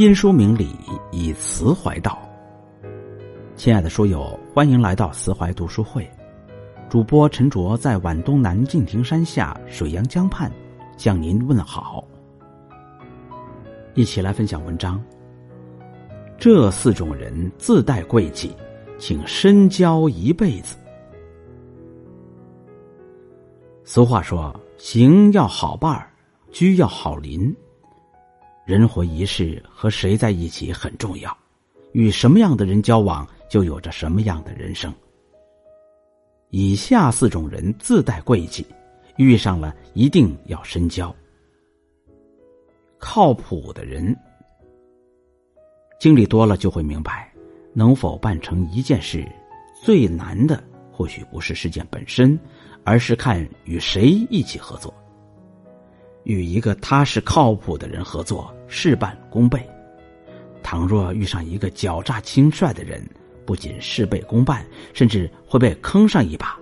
因书明理，以词怀道。亲爱的书友，欢迎来到慈怀读书会。主播陈卓在皖东南敬亭山下水阳江畔向您问好。一起来分享文章。这四种人自带贵气，请深交一辈子。俗话说：“行要好伴儿，居要好邻。”人活一世，和谁在一起很重要，与什么样的人交往，就有着什么样的人生。以下四种人自带贵气，遇上了一定要深交。靠谱的人，经历多了就会明白，能否办成一件事，最难的或许不是事件本身，而是看与谁一起合作。与一个踏实靠谱的人合作，事半功倍；倘若遇上一个狡诈轻率的人，不仅事倍功半，甚至会被坑上一把。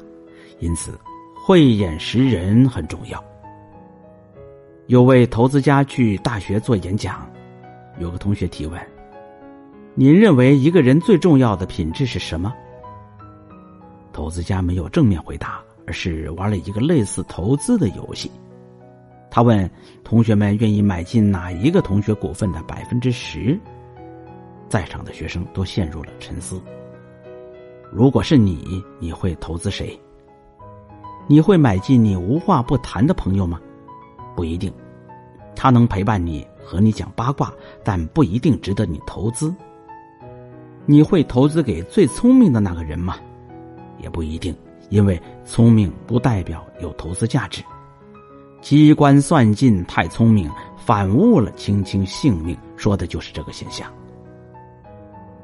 因此，慧眼识人很重要。有位投资家去大学做演讲，有个同学提问：“您认为一个人最重要的品质是什么？”投资家没有正面回答，而是玩了一个类似投资的游戏。他问同学们愿意买进哪一个同学股份的百分之十？在场的学生都陷入了沉思。如果是你，你会投资谁？你会买进你无话不谈的朋友吗？不一定，他能陪伴你和你讲八卦，但不一定值得你投资。你会投资给最聪明的那个人吗？也不一定，因为聪明不代表有投资价值。机关算尽太聪明，反误了卿卿性命，说的就是这个现象。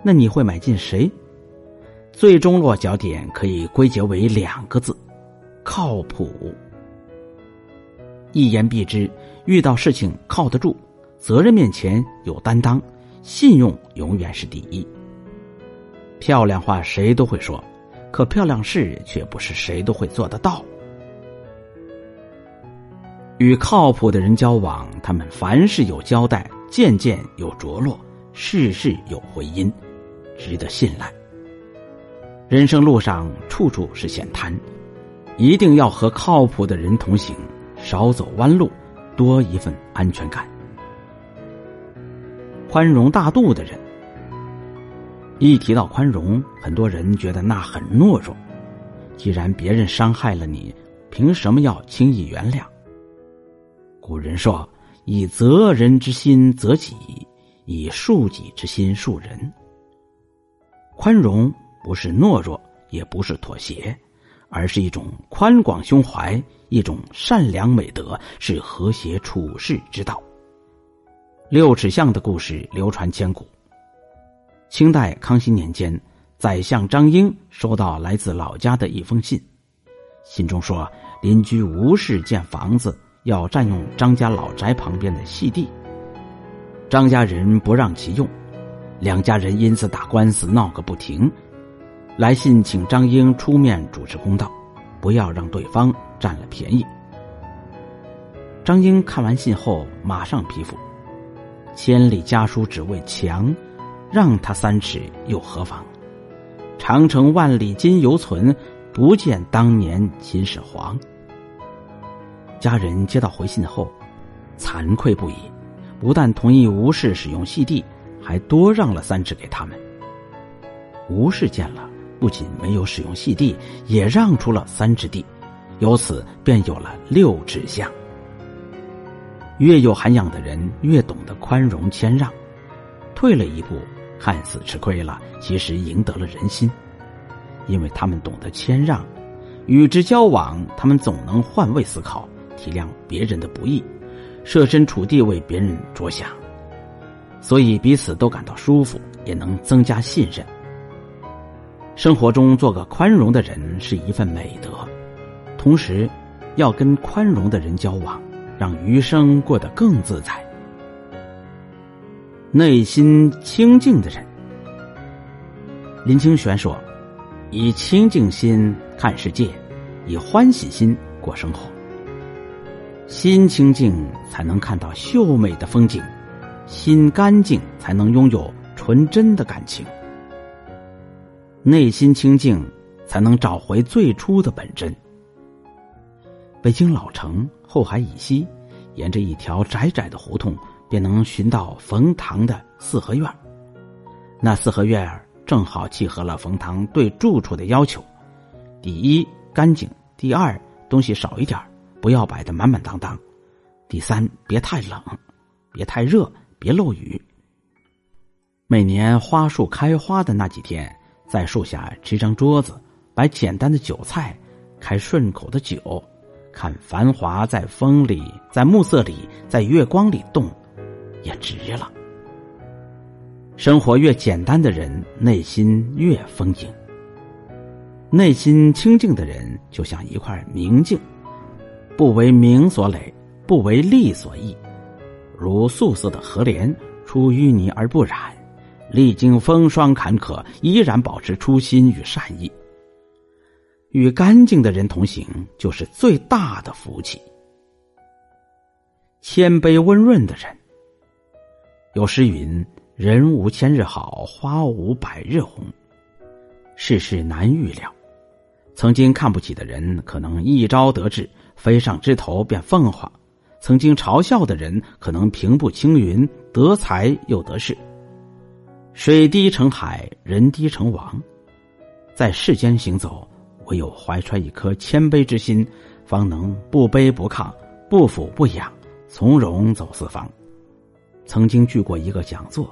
那你会买进谁？最终落脚点可以归结为两个字：靠谱。一言蔽之，遇到事情靠得住，责任面前有担当，信用永远是第一。漂亮话谁都会说，可漂亮事却不是谁都会做得到。与靠谱的人交往，他们凡事有交代，件件有着落，事事有回音，值得信赖。人生路上处处是险滩，一定要和靠谱的人同行，少走弯路，多一份安全感。宽容大度的人，一提到宽容，很多人觉得那很懦弱。既然别人伤害了你，凭什么要轻易原谅？古人说：“以责人之心责己，以恕己之心恕人。”宽容不是懦弱，也不是妥协，而是一种宽广胸怀，一种善良美德，是和谐处世之道。六尺巷的故事流传千古。清代康熙年间，宰相张英收到来自老家的一封信，信中说邻居吴氏建房子。要占用张家老宅旁边的细地，张家人不让其用，两家人因此打官司闹个不停。来信请张英出面主持公道，不要让对方占了便宜。张英看完信后马上批复：“千里家书只为墙，让他三尺又何妨？长城万里今犹存，不见当年秦始皇。”家人接到回信后，惭愧不已，不但同意吴氏使用细地，还多让了三尺给他们。吴氏见了，不仅没有使用细地，也让出了三尺地，由此便有了六尺巷。越有涵养的人，越懂得宽容谦让，退了一步，看似吃亏了，其实赢得了人心，因为他们懂得谦让，与之交往，他们总能换位思考。体谅别人的不易，设身处地为别人着想，所以彼此都感到舒服，也能增加信任。生活中做个宽容的人是一份美德，同时要跟宽容的人交往，让余生过得更自在。内心清净的人，林清玄说：“以清净心看世界，以欢喜心过生活。”心清净，才能看到秀美的风景；心干净才能拥有纯真的感情，内心清净才能找回最初的本真。北京老城后海以西，沿着一条窄窄的胡同，便能寻到冯唐的四合院。那四合院正好契合了冯唐对住处的要求：第一，干净；第二，东西少一点不要摆的满满当当；第三，别太冷，别太热，别漏雨。每年花树开花的那几天，在树下支张桌子，摆简单的酒菜，开顺口的酒。看繁华在风里，在暮色里，在月光里动，也值了。生活越简单的人，内心越丰盈。内心清净的人，就像一块明镜，不为名所累，不为利所役，如素色的荷莲，出淤泥而不染，历经风霜坎坷，依然保持初心与善意。与干净的人同行，就是最大的福气。谦卑温润的人，有诗云：“人无千日好，花无百日红。”世事难预料，曾经看不起的人，可能一朝得志，飞上枝头变凤凰；曾经嘲笑的人，可能平步青云，得财又得势。水滴成海，人低成王，在世间行走。唯有怀揣一颗谦卑之心，方能不卑不亢、不俯不仰，从容走四方。曾经去过一个讲座，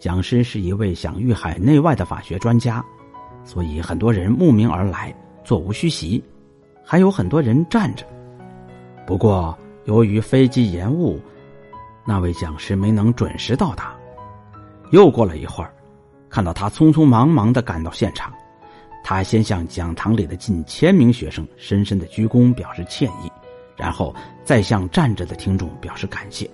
讲师是一位享誉海内外的法学专家，所以很多人慕名而来，座无虚席，还有很多人站着。不过由于飞机延误，那位讲师没能准时到达。又过了一会儿，看到他匆匆忙忙的赶到现场。他先向讲堂里的近千名学生深深的鞠躬，表示歉意，然后再向站着的听众表示感谢。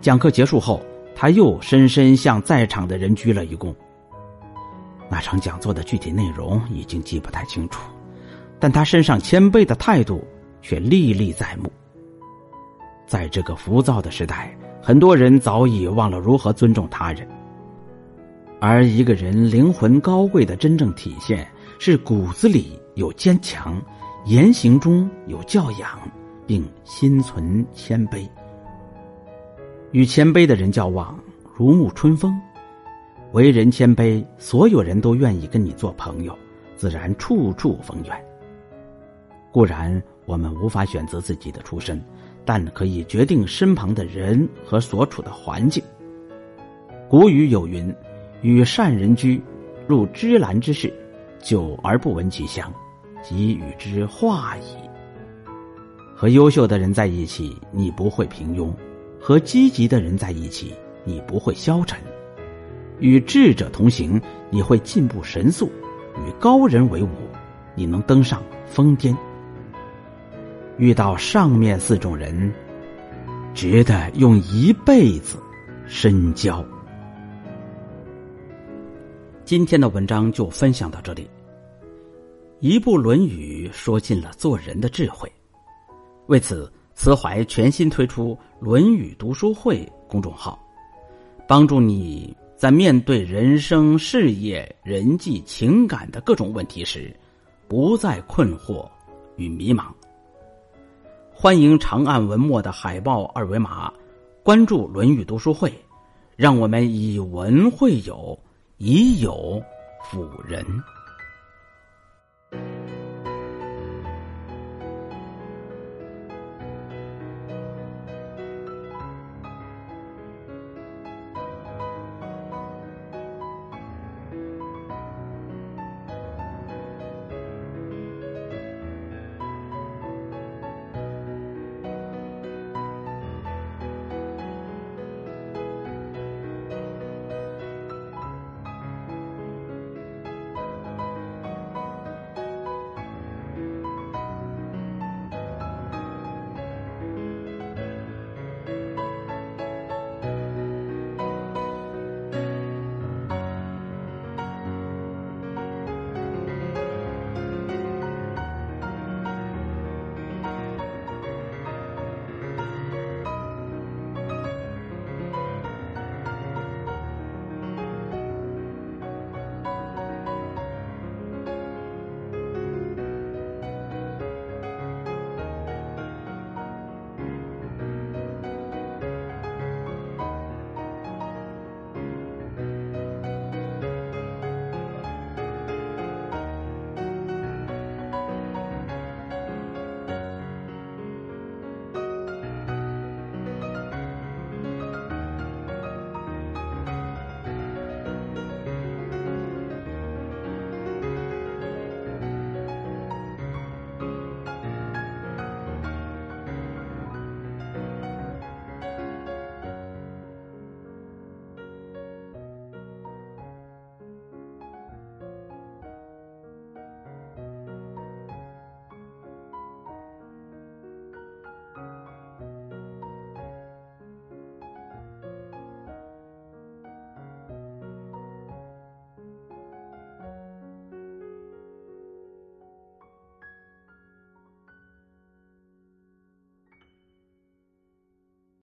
讲课结束后，他又深深向在场的人鞠了一躬。那场讲座的具体内容已经记不太清楚，但他身上谦卑的态度却历历在目。在这个浮躁的时代，很多人早已忘了如何尊重他人。而一个人灵魂高贵的真正体现，是骨子里有坚强，言行中有教养，并心存谦卑。与谦卑的人交往，如沐春风；为人谦卑，所有人都愿意跟你做朋友，自然处处逢源。固然，我们无法选择自己的出身，但可以决定身旁的人和所处的环境。古语有云。与善人居，入芝兰之室，久而不闻其香，即与之化矣。和优秀的人在一起，你不会平庸；和积极的人在一起，你不会消沉；与智者同行，你会进步神速；与高人为伍，你能登上峰巅。遇到上面四种人，值得用一辈子深交。今天的文章就分享到这里。一部《论语》说尽了做人的智慧，为此，慈怀全新推出“论语读书会”公众号，帮助你在面对人生、事业、人际、情感的各种问题时，不再困惑与迷茫。欢迎长按文末的海报二维码，关注《论语读书会》，让我们以文会友。以友辅人。